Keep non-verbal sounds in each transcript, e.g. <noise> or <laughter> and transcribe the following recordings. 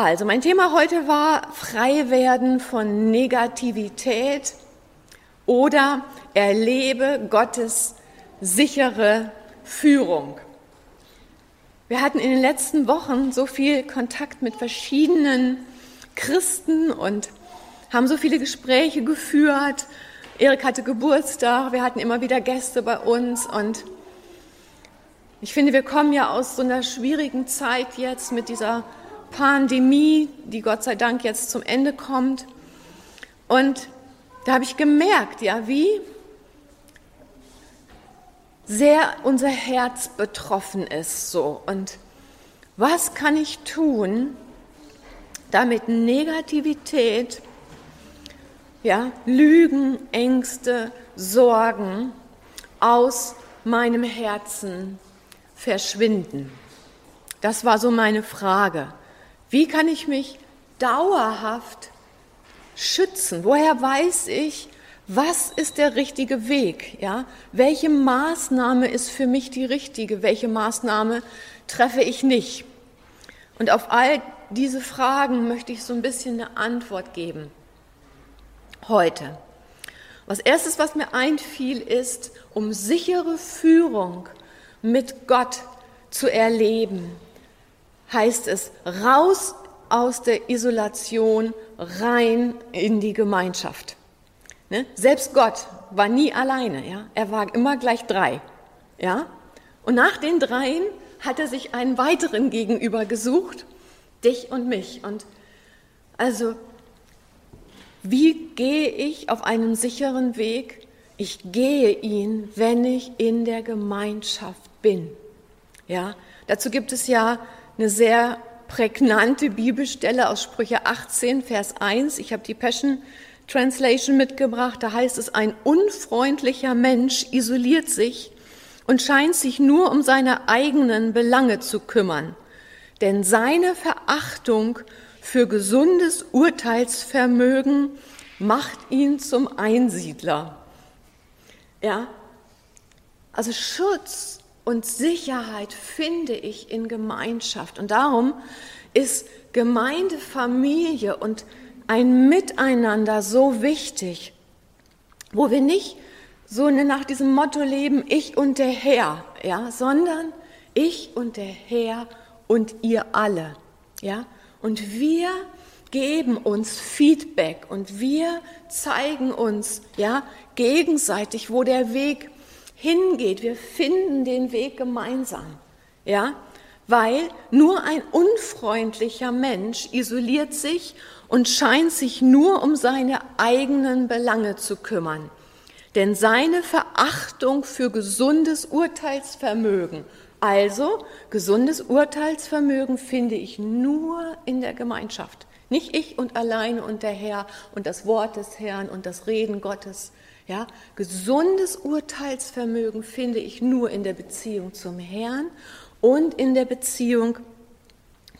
Also, mein Thema heute war frei werden von Negativität oder erlebe Gottes sichere Führung. Wir hatten in den letzten Wochen so viel Kontakt mit verschiedenen Christen und haben so viele Gespräche geführt. Erik hatte Geburtstag, wir hatten immer wieder Gäste bei uns und ich finde, wir kommen ja aus so einer schwierigen Zeit jetzt mit dieser Pandemie, die Gott sei Dank jetzt zum Ende kommt. Und da habe ich gemerkt, ja, wie sehr unser Herz betroffen ist so. Und was kann ich tun, damit Negativität, ja, Lügen, Ängste, Sorgen aus meinem Herzen verschwinden? Das war so meine Frage. Wie kann ich mich dauerhaft schützen? Woher weiß ich, was ist der richtige Weg? Ja? Welche Maßnahme ist für mich die richtige? Welche Maßnahme treffe ich nicht? Und auf all diese Fragen möchte ich so ein bisschen eine Antwort geben. Heute. Was erstes, was mir einfiel, ist, um sichere Führung mit Gott zu erleben, heißt es, raus aus der Isolation, rein in die Gemeinschaft. Ne? Selbst Gott war nie alleine, ja? er war immer gleich drei. Ja? Und nach den dreien hat er sich einen weiteren gegenüber gesucht, dich und mich. Und also, wie gehe ich auf einen sicheren Weg? Ich gehe ihn, wenn ich in der Gemeinschaft bin. Ja, dazu gibt es ja eine sehr prägnante Bibelstelle aus Sprüche 18, Vers 1. Ich habe die Passion Translation mitgebracht. Da heißt es, ein unfreundlicher Mensch isoliert sich und scheint sich nur um seine eigenen Belange zu kümmern. Denn seine Verachtung für gesundes Urteilsvermögen macht ihn zum Einsiedler. Ja, also Schutz und Sicherheit finde ich in Gemeinschaft. Und darum ist Gemeinde, Familie und ein Miteinander so wichtig, wo wir nicht so nach diesem Motto leben, ich und der Herr, ja, sondern ich und der Herr und ihr alle, ja. Und wir geben uns Feedback und wir zeigen uns, ja, gegenseitig, wo der Weg hingeht. Wir finden den Weg gemeinsam. Ja? Weil nur ein unfreundlicher Mensch isoliert sich und scheint sich nur um seine eigenen Belange zu kümmern. Denn seine Verachtung für gesundes Urteilsvermögen, also gesundes Urteilsvermögen finde ich nur in der Gemeinschaft. Nicht ich und alleine und der Herr und das Wort des Herrn und das Reden Gottes, ja, gesundes Urteilsvermögen finde ich nur in der Beziehung zum Herrn und in der Beziehung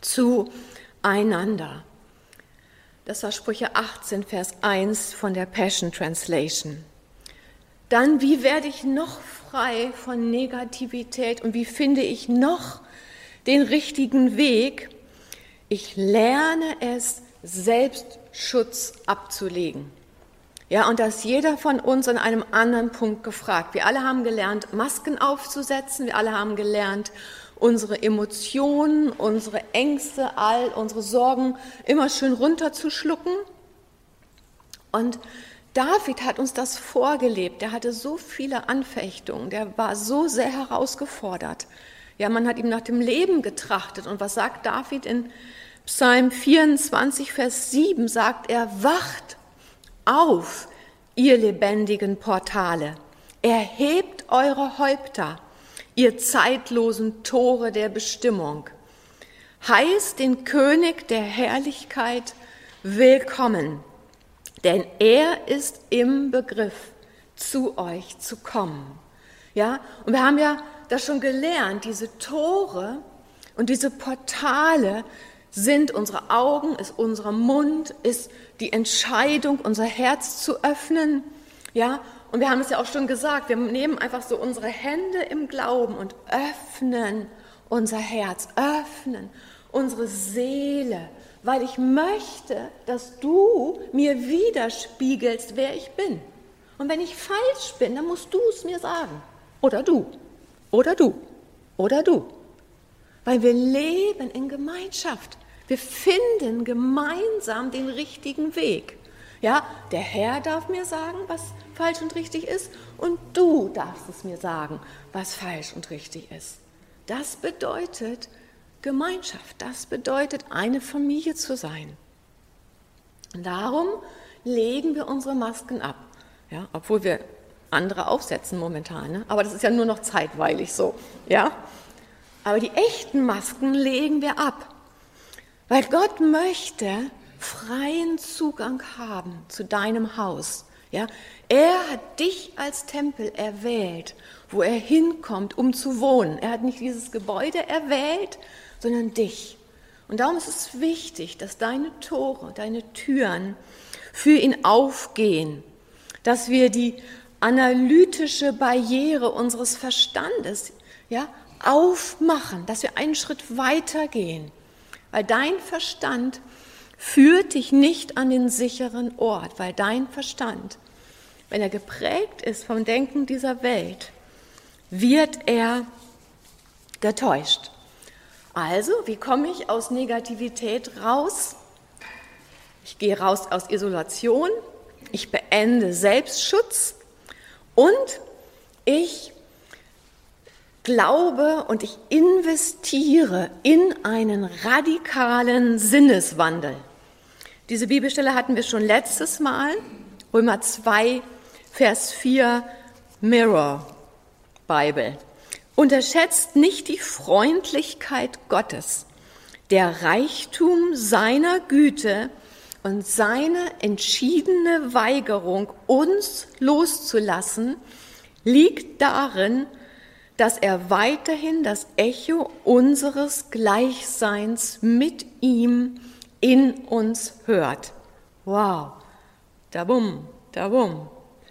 zueinander. Das war Sprüche 18, Vers 1 von der Passion Translation. Dann, wie werde ich noch frei von Negativität und wie finde ich noch den richtigen Weg? Ich lerne es, Selbstschutz abzulegen. Ja, und da ist jeder von uns an einem anderen Punkt gefragt. Wir alle haben gelernt, Masken aufzusetzen. Wir alle haben gelernt, unsere Emotionen, unsere Ängste, all unsere Sorgen immer schön runterzuschlucken. Und David hat uns das vorgelebt. Der hatte so viele Anfechtungen. Der war so sehr herausgefordert. Ja, man hat ihm nach dem Leben getrachtet. Und was sagt David in Psalm 24, Vers 7? Sagt er, wacht auf, ihr lebendigen Portale, erhebt eure Häupter, ihr zeitlosen Tore der Bestimmung. Heißt den König der Herrlichkeit willkommen, denn er ist im Begriff, zu euch zu kommen. Ja, und wir haben ja das schon gelernt, diese Tore und diese Portale sind unsere Augen, ist unser Mund, ist die Entscheidung, unser Herz zu öffnen. Ja, und wir haben es ja auch schon gesagt, wir nehmen einfach so unsere Hände im Glauben und öffnen unser Herz, öffnen unsere Seele weil ich möchte, dass du mir widerspiegelst, wer ich bin. Und wenn ich falsch bin, dann musst du es mir sagen. Oder du. Oder du. Oder du. Weil wir leben in Gemeinschaft. Wir finden gemeinsam den richtigen Weg. Ja, der Herr darf mir sagen, was falsch und richtig ist, und du darfst es mir sagen, was falsch und richtig ist. Das bedeutet Gemeinschaft, das bedeutet eine Familie zu sein. Und darum legen wir unsere Masken ab, ja, obwohl wir andere aufsetzen momentan, ne? aber das ist ja nur noch zeitweilig so, ja. Aber die echten Masken legen wir ab, weil Gott möchte, freien Zugang haben zu deinem Haus. Ja, er hat dich als Tempel erwählt, wo er hinkommt, um zu wohnen. Er hat nicht dieses Gebäude erwählt, sondern dich. Und darum ist es wichtig, dass deine Tore, deine Türen für ihn aufgehen, dass wir die analytische Barriere unseres Verstandes ja, aufmachen, dass wir einen Schritt weitergehen, weil dein Verstand führt dich nicht an den sicheren Ort, weil dein Verstand, wenn er geprägt ist vom Denken dieser Welt, wird er getäuscht. Also, wie komme ich aus Negativität raus? Ich gehe raus aus Isolation, ich beende Selbstschutz und ich glaube und ich investiere in einen radikalen Sinneswandel. Diese Bibelstelle hatten wir schon letztes Mal, Römer 2, Vers 4, Mirror Bible. Unterschätzt nicht die Freundlichkeit Gottes, der Reichtum seiner Güte und seine entschiedene Weigerung, uns loszulassen, liegt darin, dass er weiterhin das Echo unseres Gleichseins mit ihm in uns hört. Wow, da bum, da bum.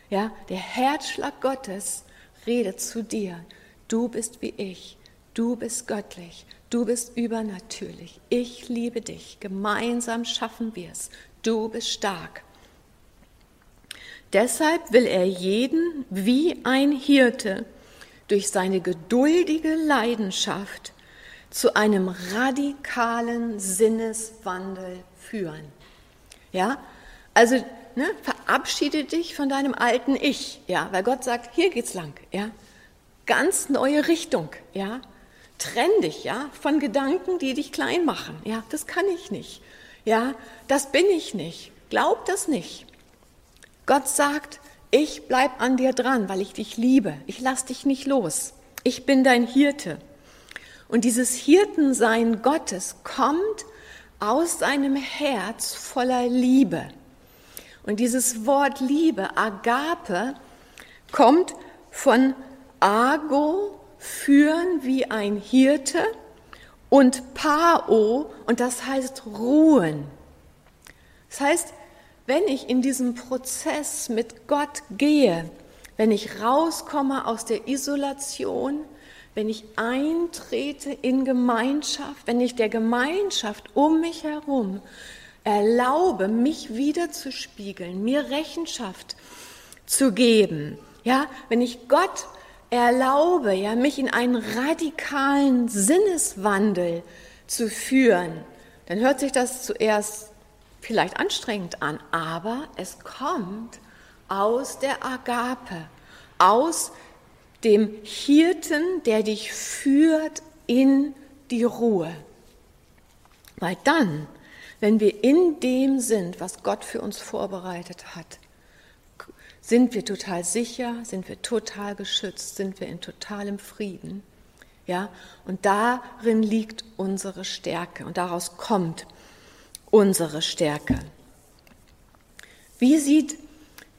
Ja, der Herzschlag Gottes redet zu dir. Du bist wie ich. Du bist göttlich. Du bist übernatürlich. Ich liebe dich. Gemeinsam schaffen wir es. Du bist stark. Deshalb will er jeden wie ein Hirte durch seine geduldige Leidenschaft zu einem radikalen Sinneswandel führen. Ja, also ne, verabschiede dich von deinem alten Ich, ja, weil Gott sagt, hier geht's lang, ja, ganz neue Richtung, ja, trenn dich, ja, von Gedanken, die dich klein machen, ja, das kann ich nicht, ja, das bin ich nicht, glaub das nicht. Gott sagt, ich bleib an dir dran, weil ich dich liebe, ich lass dich nicht los, ich bin dein Hirte. Und dieses Hirtensein Gottes kommt aus seinem Herz voller Liebe. Und dieses Wort Liebe, Agape, kommt von Ago, führen wie ein Hirte, und Pao, und das heißt ruhen. Das heißt, wenn ich in diesem Prozess mit Gott gehe, wenn ich rauskomme aus der Isolation, wenn ich eintrete in Gemeinschaft, wenn ich der Gemeinschaft um mich herum erlaube, mich wieder zu spiegeln, mir Rechenschaft zu geben, ja, wenn ich Gott erlaube, ja, mich in einen radikalen Sinneswandel zu führen, dann hört sich das zuerst vielleicht anstrengend an, aber es kommt aus der Agape, aus dem Hirten, der dich führt in die Ruhe. Weil dann, wenn wir in dem sind, was Gott für uns vorbereitet hat, sind wir total sicher, sind wir total geschützt, sind wir in totalem Frieden. Ja, und darin liegt unsere Stärke und daraus kommt unsere Stärke. Wie sieht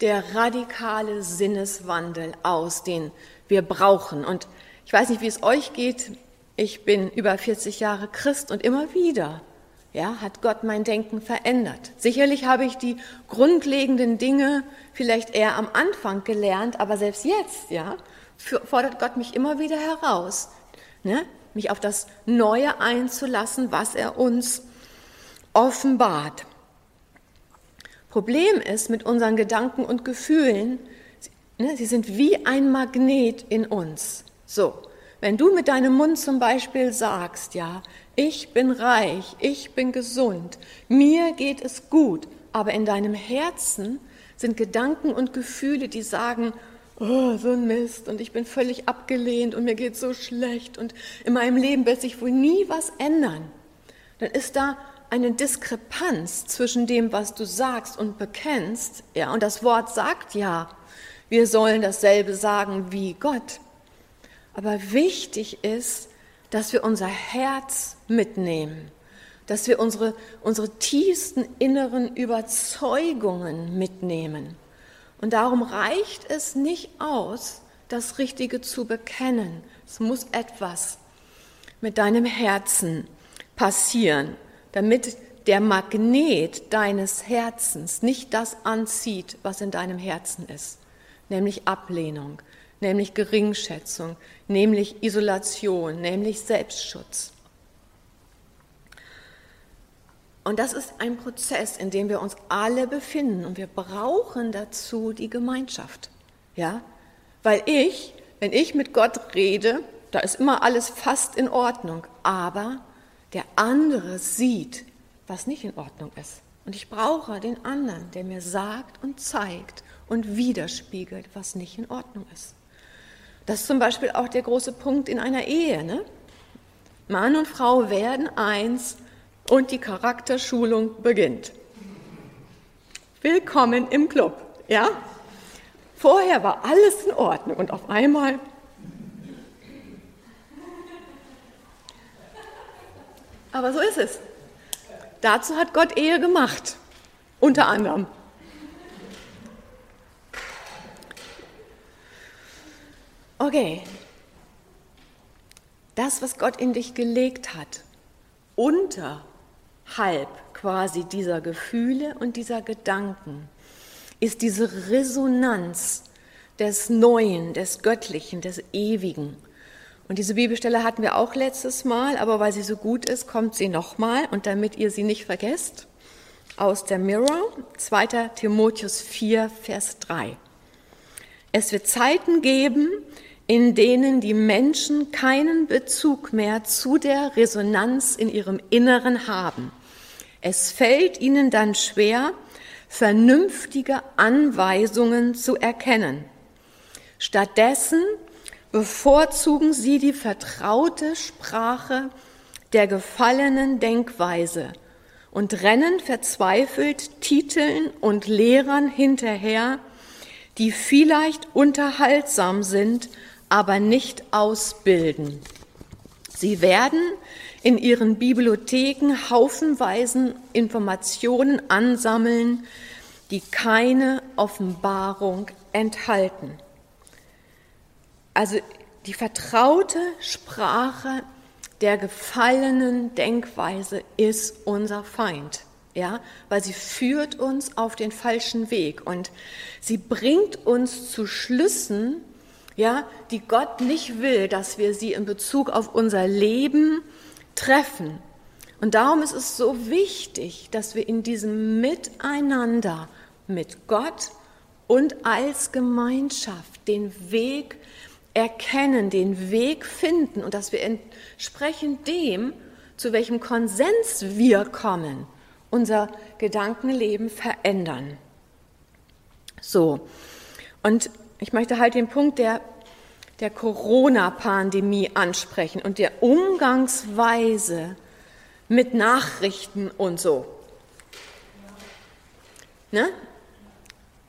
der radikale Sinneswandel aus, den wir brauchen. Und ich weiß nicht, wie es euch geht. Ich bin über 40 Jahre Christ und immer wieder ja, hat Gott mein Denken verändert. Sicherlich habe ich die grundlegenden Dinge vielleicht eher am Anfang gelernt, aber selbst jetzt, ja, fordert Gott mich immer wieder heraus, ne, mich auf das Neue einzulassen, was er uns offenbart. Problem ist mit unseren Gedanken und Gefühlen, ne, sie sind wie ein Magnet in uns. So, wenn du mit deinem Mund zum Beispiel sagst, ja, ich bin reich, ich bin gesund, mir geht es gut, aber in deinem Herzen sind Gedanken und Gefühle, die sagen, oh, so ein Mist und ich bin völlig abgelehnt und mir geht so schlecht und in meinem Leben wird sich wohl nie was ändern, dann ist da eine Diskrepanz zwischen dem, was du sagst und bekennst, ja, und das Wort sagt ja, wir sollen dasselbe sagen wie Gott. Aber wichtig ist, dass wir unser Herz mitnehmen, dass wir unsere, unsere tiefsten inneren Überzeugungen mitnehmen. Und darum reicht es nicht aus, das Richtige zu bekennen. Es muss etwas mit deinem Herzen passieren, damit der Magnet deines Herzens nicht das anzieht, was in deinem Herzen ist, nämlich Ablehnung, nämlich Geringschätzung, nämlich Isolation, nämlich Selbstschutz. Und das ist ein Prozess, in dem wir uns alle befinden und wir brauchen dazu die Gemeinschaft. Ja? Weil ich, wenn ich mit Gott rede, da ist immer alles fast in Ordnung, aber der andere sieht, was nicht in Ordnung ist. Und ich brauche den anderen, der mir sagt und zeigt und widerspiegelt, was nicht in Ordnung ist. Das ist zum Beispiel auch der große Punkt in einer Ehe. Ne? Mann und Frau werden eins und die Charakterschulung beginnt. Willkommen im Club, ja? Vorher war alles in Ordnung und auf einmal Aber so ist es. Dazu hat Gott Ehe gemacht, unter anderem. Okay, das, was Gott in dich gelegt hat, unterhalb quasi dieser Gefühle und dieser Gedanken, ist diese Resonanz des Neuen, des Göttlichen, des Ewigen. Und diese Bibelstelle hatten wir auch letztes Mal, aber weil sie so gut ist, kommt sie nochmal. Und damit ihr sie nicht vergesst, aus der Mirror, 2. Timotheus 4, Vers 3. Es wird Zeiten geben, in denen die Menschen keinen Bezug mehr zu der Resonanz in ihrem Inneren haben. Es fällt ihnen dann schwer, vernünftige Anweisungen zu erkennen. Stattdessen bevorzugen sie die vertraute Sprache der gefallenen Denkweise und rennen verzweifelt Titeln und Lehrern hinterher, die vielleicht unterhaltsam sind, aber nicht ausbilden. Sie werden in ihren Bibliotheken haufenweisen Informationen ansammeln, die keine Offenbarung enthalten. Also die vertraute Sprache der gefallenen Denkweise ist unser Feind. Ja, weil sie führt uns auf den falschen Weg und sie bringt uns zu Schlüssen, ja, die Gott nicht will, dass wir sie in Bezug auf unser Leben treffen. Und darum ist es so wichtig, dass wir in diesem Miteinander mit Gott und als Gemeinschaft den Weg erkennen, den Weg finden und dass wir entsprechend dem, zu welchem Konsens wir kommen, unser Gedankenleben verändern. So, und ich möchte halt den Punkt der, der Corona-Pandemie ansprechen und der Umgangsweise mit Nachrichten und so. Ne?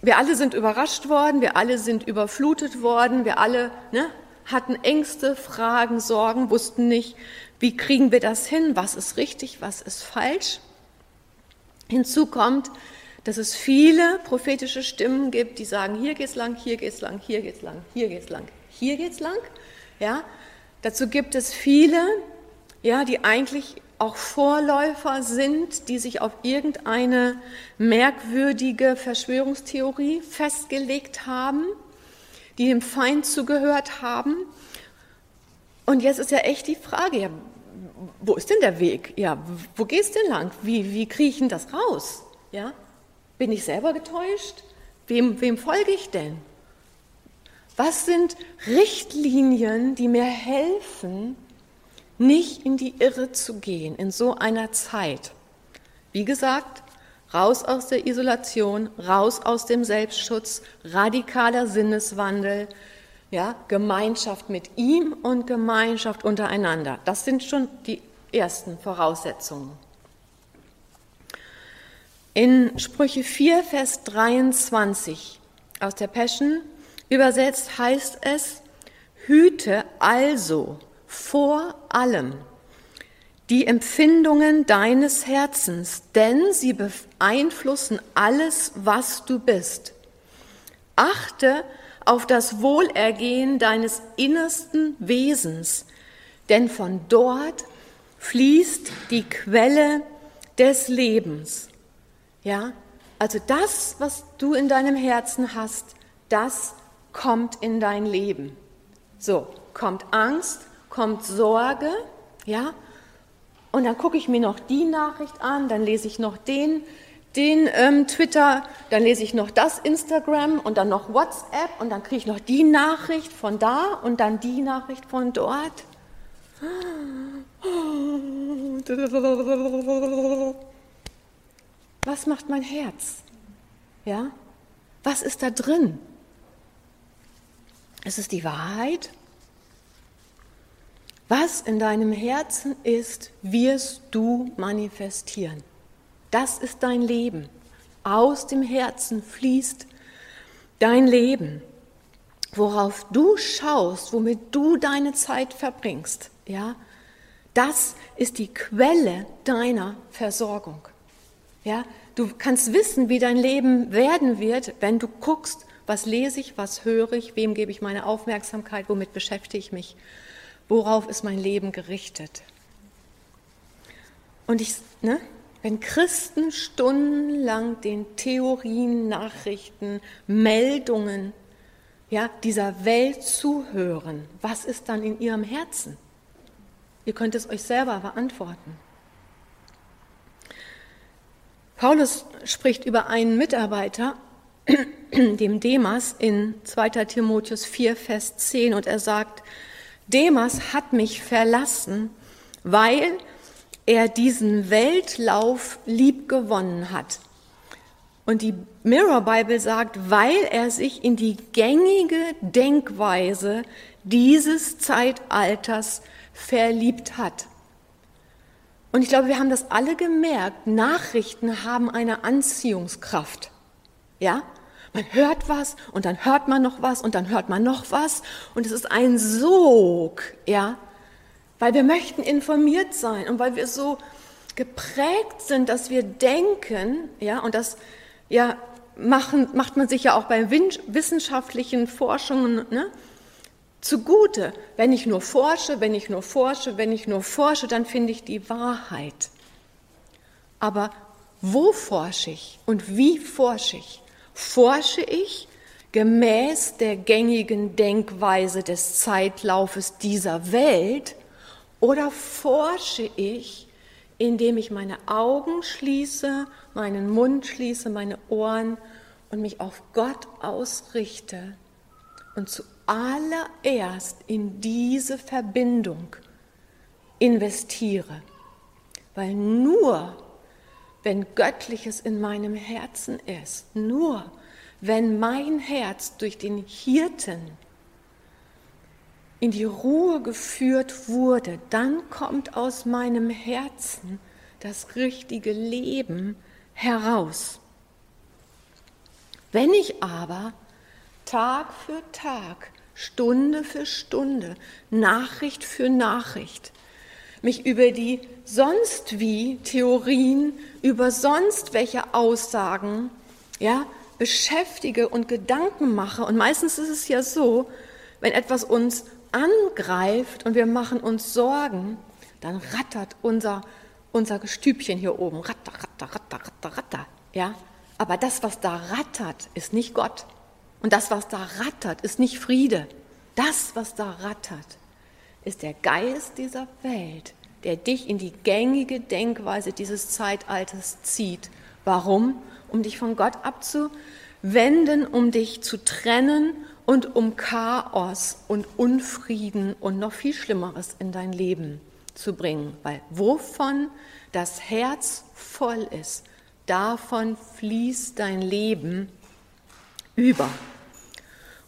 Wir alle sind überrascht worden, wir alle sind überflutet worden, wir alle ne, hatten Ängste, Fragen, Sorgen, wussten nicht, wie kriegen wir das hin, was ist richtig, was ist falsch. Hinzu kommt, dass es viele prophetische Stimmen gibt, die sagen, hier geht's lang, hier geht's lang, hier geht's lang, hier geht's lang, hier geht's lang. Ja, dazu gibt es viele, ja, die eigentlich auch Vorläufer sind, die sich auf irgendeine merkwürdige Verschwörungstheorie festgelegt haben, die dem Feind zugehört haben. Und jetzt ist ja echt die Frage, ja, wo ist denn der Weg? Ja, wo gehst du denn lang? Wie, wie kriege ich denn das raus? Ja, bin ich selber getäuscht? Wem, wem folge ich denn? Was sind Richtlinien, die mir helfen, nicht in die Irre zu gehen in so einer Zeit? Wie gesagt, raus aus der Isolation, raus aus dem Selbstschutz, radikaler Sinneswandel, ja, Gemeinschaft mit ihm und Gemeinschaft untereinander. Das sind schon die ersten Voraussetzungen. In Sprüche 4, Vers 23 aus der Passion übersetzt heißt es, hüte also vor allem die Empfindungen deines Herzens, denn sie beeinflussen alles, was du bist. Achte auf das Wohlergehen deines innersten Wesens, denn von dort fließt die Quelle des Lebens. Ja, also das, was du in deinem Herzen hast, das kommt in dein Leben. So, kommt Angst, kommt Sorge, ja, und dann gucke ich mir noch die Nachricht an, dann lese ich noch den, den ähm, Twitter, dann lese ich noch das Instagram und dann noch WhatsApp und dann kriege ich noch die Nachricht von da und dann die Nachricht von dort. Was macht mein Herz? Ja? Was ist da drin? Ist es die Wahrheit? Was in deinem Herzen ist, wirst du manifestieren. Das ist dein Leben. Aus dem Herzen fließt dein Leben. Worauf du schaust, womit du deine Zeit verbringst, ja, das ist die Quelle deiner Versorgung. Ja, du kannst wissen, wie dein Leben werden wird, wenn du guckst, was lese ich, was höre ich, wem gebe ich meine Aufmerksamkeit, womit beschäftige ich mich, worauf ist mein Leben gerichtet. Und ich, ne, wenn Christen stundenlang den Theorien, Nachrichten, Meldungen ja, dieser Welt zuhören, was ist dann in ihrem Herzen? Ihr könnt es euch selber beantworten. Paulus spricht über einen Mitarbeiter, <clears throat> dem Demas in 2. Timotheus 4, Vers 10, und er sagt, Demas hat mich verlassen, weil er diesen Weltlauf lieb gewonnen hat. Und die Mirror Bible sagt, weil er sich in die gängige Denkweise dieses Zeitalters verliebt hat. Und ich glaube, wir haben das alle gemerkt. Nachrichten haben eine Anziehungskraft. Ja? Man hört was und dann hört man noch was und dann hört man noch was und es ist ein Sog, ja? Weil wir möchten informiert sein und weil wir so geprägt sind, dass wir denken, ja, und das ja machen, macht man sich ja auch bei wissenschaftlichen Forschungen, ne? zugute. Wenn ich nur forsche, wenn ich nur forsche, wenn ich nur forsche, dann finde ich die Wahrheit. Aber wo forsche ich und wie forsche ich? Forsche ich gemäß der gängigen Denkweise des Zeitlaufes dieser Welt oder forsche ich, indem ich meine Augen schließe, meinen Mund schließe, meine Ohren und mich auf Gott ausrichte und zuallererst in diese Verbindung investiere. Weil nur wenn Göttliches in meinem Herzen ist, nur wenn mein Herz durch den Hirten in die Ruhe geführt wurde, dann kommt aus meinem Herzen das richtige Leben heraus. Wenn ich aber Tag für Tag, Stunde für Stunde, Nachricht für Nachricht mich über die sonst wie Theorien, über sonst welche Aussagen, ja, beschäftige und Gedanken mache. Und meistens ist es ja so, wenn etwas uns angreift und wir machen uns Sorgen, dann rattert unser, unser Gestübchen hier oben. Ratter, ratter, ratter, ratter, ratter. Ja? Aber das, was da rattert, ist nicht Gott. Und das, was da rattert, ist nicht Friede. Das, was da rattert, ist der Geist dieser Welt, der dich in die gängige Denkweise dieses Zeitalters zieht. Warum? Um dich von Gott abzuwenden, um dich zu trennen und um Chaos und Unfrieden und noch viel Schlimmeres in dein Leben zu bringen. Weil wovon das Herz voll ist, davon fließt dein Leben über.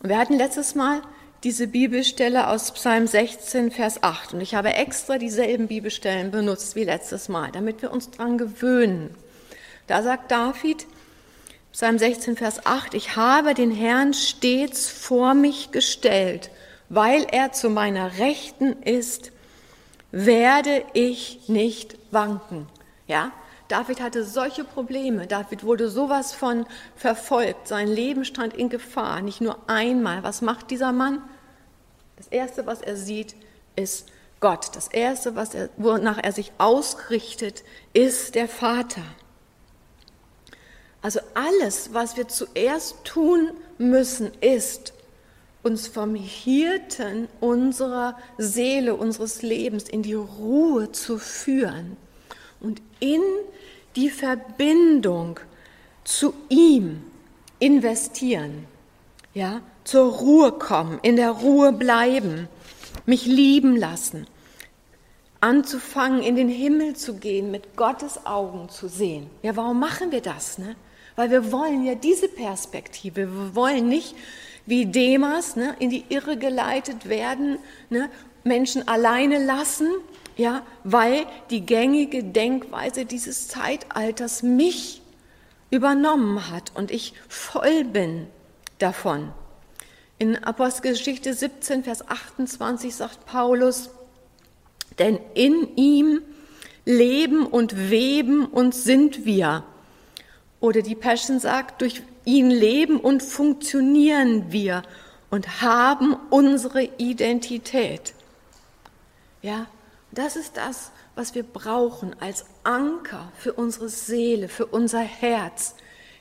Und wir hatten letztes Mal diese Bibelstelle aus Psalm 16, Vers 8. Und ich habe extra dieselben Bibelstellen benutzt wie letztes Mal, damit wir uns daran gewöhnen. Da sagt David, Psalm 16, Vers 8, ich habe den Herrn stets vor mich gestellt, weil er zu meiner Rechten ist, werde ich nicht wanken. Ja, David hatte solche Probleme. David wurde sowas von verfolgt. Sein Leben stand in Gefahr. Nicht nur einmal. Was macht dieser Mann? Das Erste, was er sieht, ist Gott. Das Erste, was er, wonach er sich ausrichtet, ist der Vater. Also alles, was wir zuerst tun müssen, ist, uns vom Hirten unserer Seele, unseres Lebens in die Ruhe zu führen und in die Verbindung zu ihm investieren. Ja, zur Ruhe kommen, in der Ruhe bleiben, mich lieben lassen, anzufangen, in den Himmel zu gehen, mit Gottes Augen zu sehen. Ja, warum machen wir das? Ne? Weil wir wollen ja diese Perspektive, wir wollen nicht wie Demas ne, in die Irre geleitet werden, ne, Menschen alleine lassen, ja, weil die gängige Denkweise dieses Zeitalters mich übernommen hat und ich voll bin davon. In Apostelgeschichte 17, Vers 28 sagt Paulus, denn in ihm leben und weben und sind wir. Oder die Passion sagt, durch ihn leben und funktionieren wir und haben unsere Identität. Ja, das ist das, was wir brauchen als Anker für unsere Seele, für unser Herz.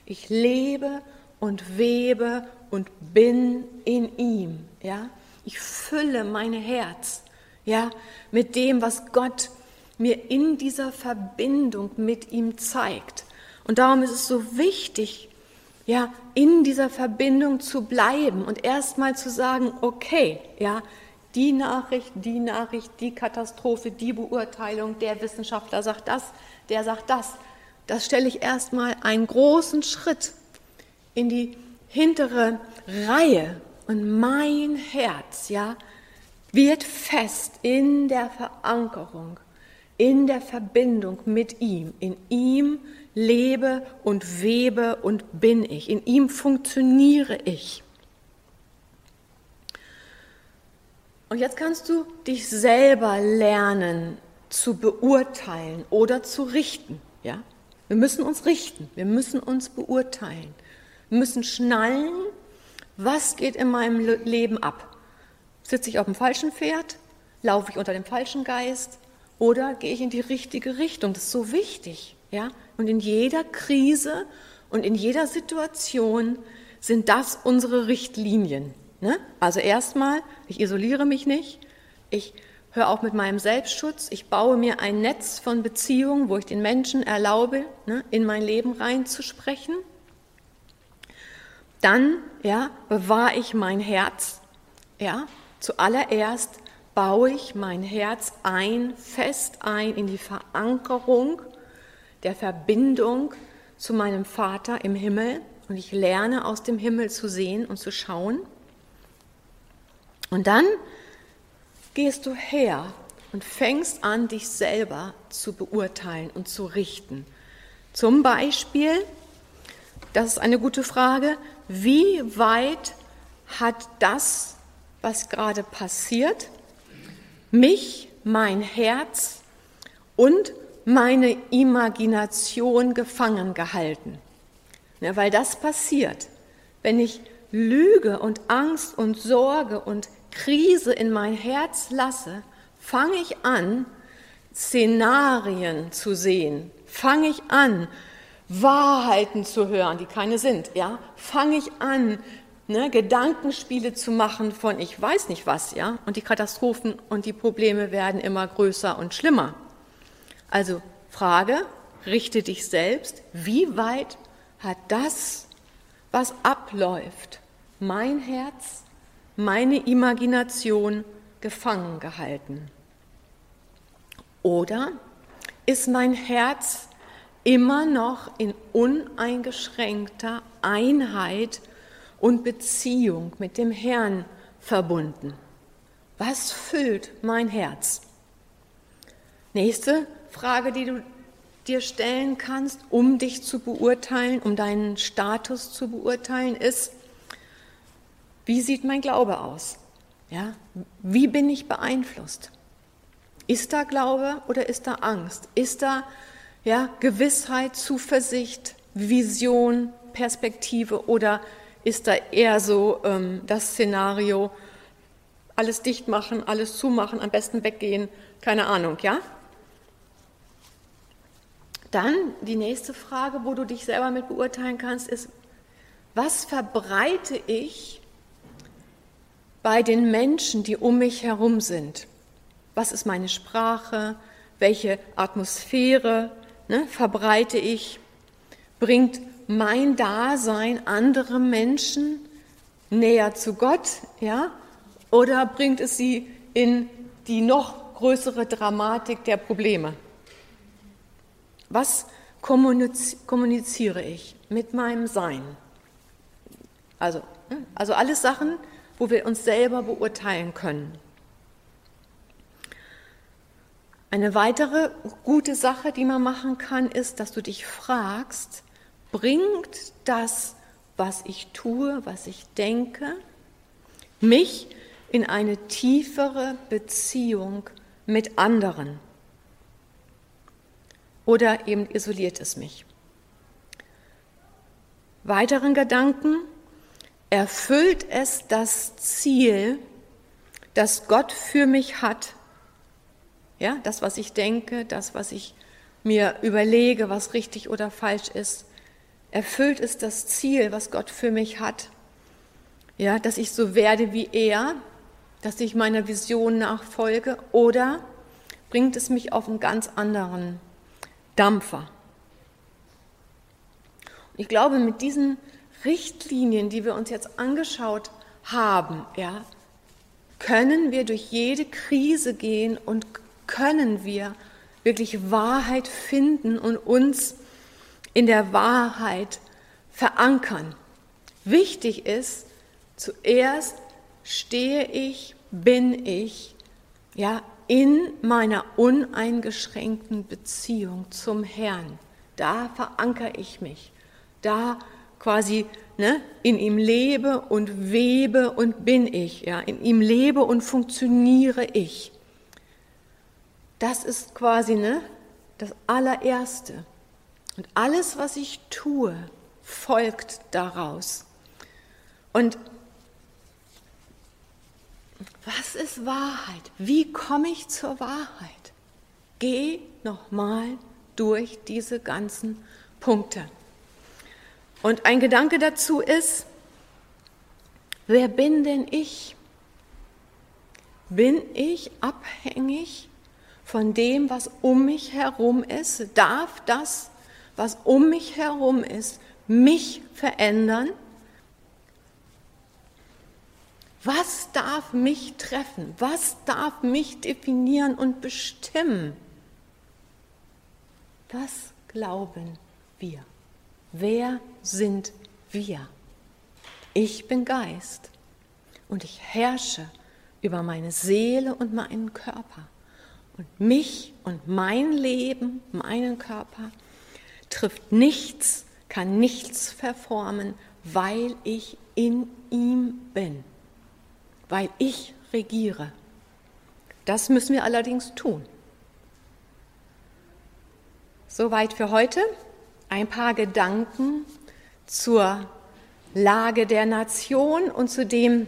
Ich lebe und webe und bin in ihm, ja? Ich fülle mein Herz, ja, mit dem, was Gott mir in dieser Verbindung mit ihm zeigt. Und darum ist es so wichtig, ja, in dieser Verbindung zu bleiben und erstmal zu sagen, okay, ja, die Nachricht, die Nachricht, die Katastrophe, die Beurteilung, der Wissenschaftler sagt das, der sagt das. Das stelle ich erstmal einen großen Schritt in die hintere Reihe und mein Herz, ja, wird fest in der Verankerung, in der Verbindung mit ihm. In ihm lebe und webe und bin ich. In ihm funktioniere ich. Und jetzt kannst du dich selber lernen zu beurteilen oder zu richten. Ja? Wir müssen uns richten, wir müssen uns beurteilen. Müssen schnallen, was geht in meinem Leben ab. Sitze ich auf dem falschen Pferd? Laufe ich unter dem falschen Geist? Oder gehe ich in die richtige Richtung? Das ist so wichtig. Ja? Und in jeder Krise und in jeder Situation sind das unsere Richtlinien. Ne? Also erstmal, ich isoliere mich nicht, ich höre auch mit meinem Selbstschutz, ich baue mir ein Netz von Beziehungen, wo ich den Menschen erlaube, ne, in mein Leben reinzusprechen. Dann ja, bewahre ich mein Herz. Ja, zuallererst baue ich mein Herz ein, fest ein in die Verankerung der Verbindung zu meinem Vater im Himmel und ich lerne aus dem Himmel zu sehen und zu schauen. Und dann gehst du her und fängst an, dich selber zu beurteilen und zu richten. Zum Beispiel, das ist eine gute Frage, wie weit hat das, was gerade passiert, mich, mein Herz und meine Imagination gefangen gehalten? Ja, weil das passiert, wenn ich Lüge und Angst und Sorge und Krise in mein Herz lasse, fange ich an, Szenarien zu sehen, fange ich an, Wahrheiten zu hören, die keine sind, ja, fange ich an, ne, Gedankenspiele zu machen von ich weiß nicht was, ja, und die Katastrophen und die Probleme werden immer größer und schlimmer. Also Frage, richte dich selbst, wie weit hat das, was abläuft, mein Herz, meine Imagination gefangen gehalten? Oder ist mein Herz immer noch in uneingeschränkter Einheit und Beziehung mit dem Herrn verbunden? Was füllt mein Herz? Nächste Frage, die du dir stellen kannst, um dich zu beurteilen, um deinen Status zu beurteilen, ist, wie sieht mein Glaube aus? Ja, wie bin ich beeinflusst? Ist da Glaube oder ist da Angst? Ist da ja, Gewissheit, Zuversicht, Vision, Perspektive oder ist da eher so ähm, das Szenario, alles dicht machen, alles zumachen, am besten weggehen, keine Ahnung, ja? Dann die nächste Frage, wo du dich selber mit beurteilen kannst, ist, was verbreite ich bei den Menschen, die um mich herum sind? Was ist meine Sprache? Welche Atmosphäre ne, verbreite ich? Bringt mein Dasein andere Menschen näher zu Gott, ja? Oder bringt es sie in die noch größere Dramatik der Probleme? Was kommuniziere ich mit meinem Sein? Also, hm, also alles Sachen, wo wir uns selber beurteilen können. Eine weitere gute Sache, die man machen kann, ist, dass du dich fragst, bringt das, was ich tue, was ich denke, mich in eine tiefere Beziehung mit anderen? oder eben isoliert es mich. Weiteren Gedanken, erfüllt es das Ziel, das Gott für mich hat? Ja, das, was ich denke, das, was ich mir überlege, was richtig oder falsch ist, erfüllt es das Ziel, was Gott für mich hat? Ja, dass ich so werde wie er, dass ich meiner Vision nachfolge oder bringt es mich auf einen ganz anderen Dampfer. ich glaube, mit diesen Richtlinien, die wir uns jetzt angeschaut haben, ja, können wir durch jede Krise gehen und können wir wirklich Wahrheit finden und uns in der Wahrheit verankern. Wichtig ist, zuerst stehe ich, bin ich, ja, in meiner uneingeschränkten Beziehung zum Herrn. Da verankere ich mich. Da quasi ne, in ihm lebe und webe und bin ich. Ja, in ihm lebe und funktioniere ich. Das ist quasi ne, das allererste. Und alles, was ich tue, folgt daraus. Und was ist Wahrheit? Wie komme ich zur Wahrheit? Geh nochmal durch diese ganzen Punkte. Und ein Gedanke dazu ist, wer bin denn ich? Bin ich abhängig von dem, was um mich herum ist? Darf das, was um mich herum ist, mich verändern? Was darf mich treffen? Was darf mich definieren und bestimmen? Was glauben wir? Wer sind wir? Ich bin Geist und ich herrsche über meine Seele und meinen Körper. Und mich und mein Leben, meinen Körper, trifft nichts, kann nichts verformen, weil ich in ihm bin weil ich regiere. Das müssen wir allerdings tun. Soweit für heute. Ein paar Gedanken zur Lage der Nation und zu dem,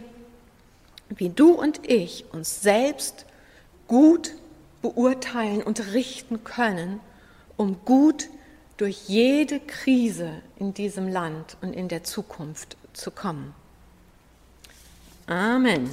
wie du und ich uns selbst gut beurteilen und richten können, um gut durch jede Krise in diesem Land und in der Zukunft zu kommen. Amen.